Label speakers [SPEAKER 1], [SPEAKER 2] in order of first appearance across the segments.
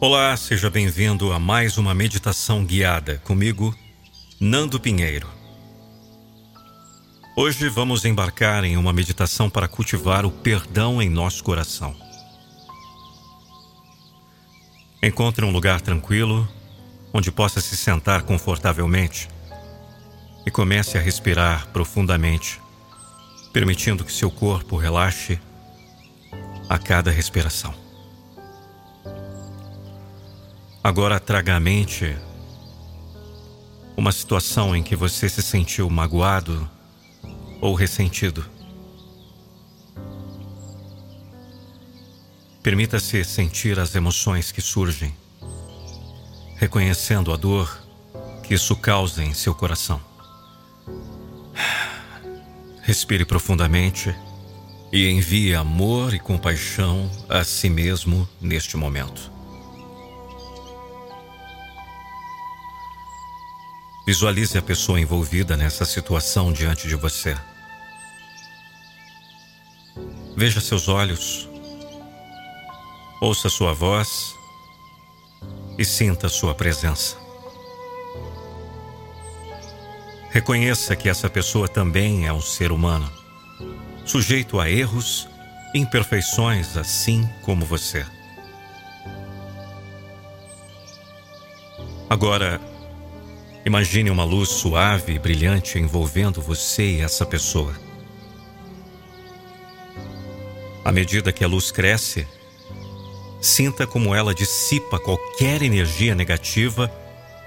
[SPEAKER 1] Olá, seja bem-vindo a mais uma meditação guiada comigo, Nando Pinheiro. Hoje vamos embarcar em uma meditação para cultivar o perdão em nosso coração. Encontre um lugar tranquilo onde possa se sentar confortavelmente e comece a respirar profundamente, permitindo que seu corpo relaxe a cada respiração. Agora traga à mente uma situação em que você se sentiu magoado ou ressentido. Permita-se sentir as emoções que surgem, reconhecendo a dor que isso causa em seu coração. Respire profundamente e envie amor e compaixão a si mesmo neste momento. Visualize a pessoa envolvida nessa situação diante de você. Veja seus olhos, ouça sua voz e sinta sua presença. Reconheça que essa pessoa também é um ser humano, sujeito a erros e imperfeições, assim como você. Agora, Imagine uma luz suave e brilhante envolvendo você e essa pessoa. À medida que a luz cresce, sinta como ela dissipa qualquer energia negativa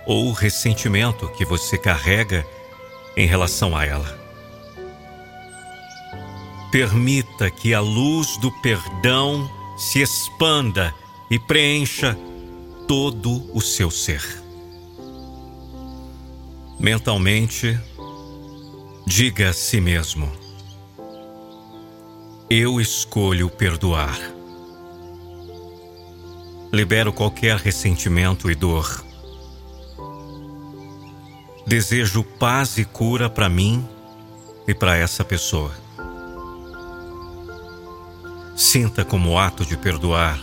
[SPEAKER 1] ou ressentimento que você carrega em relação a ela. Permita que a luz do perdão se expanda e preencha todo o seu ser mentalmente, diga a si mesmo: Eu escolho perdoar. Libero qualquer ressentimento e dor. Desejo paz e cura para mim e para essa pessoa. Sinta como o ato de perdoar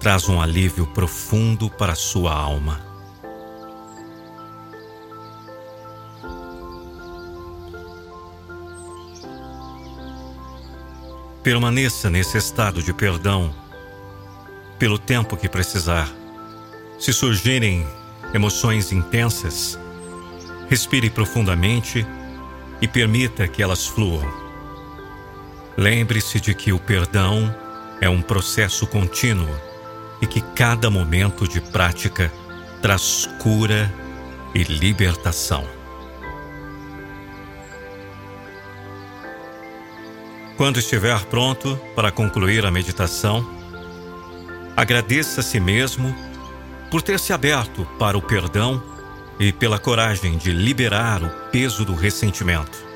[SPEAKER 1] traz um alívio profundo para sua alma. Permaneça nesse estado de perdão pelo tempo que precisar. Se surgirem emoções intensas, respire profundamente e permita que elas fluam. Lembre-se de que o perdão é um processo contínuo e que cada momento de prática traz cura e libertação. Quando estiver pronto para concluir a meditação, agradeça a si mesmo por ter se aberto para o perdão e pela coragem de liberar o peso do ressentimento.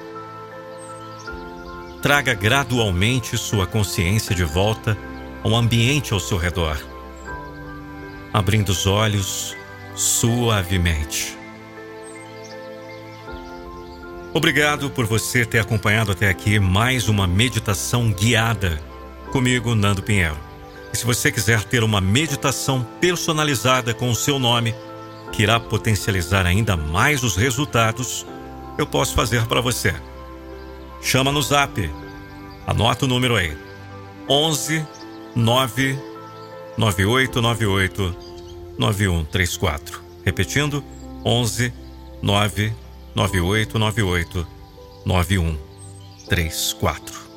[SPEAKER 1] Traga gradualmente sua consciência de volta ao ambiente ao seu redor, abrindo os olhos suavemente. Obrigado por você ter acompanhado até aqui mais uma meditação guiada comigo, Nando Pinheiro. E se você quiser ter uma meditação personalizada com o seu nome, que irá potencializar ainda mais os resultados, eu posso fazer para você. Chama no zap. Anota o número aí. 11 9 9898 9134. Repetindo, 11 9 9898 9134.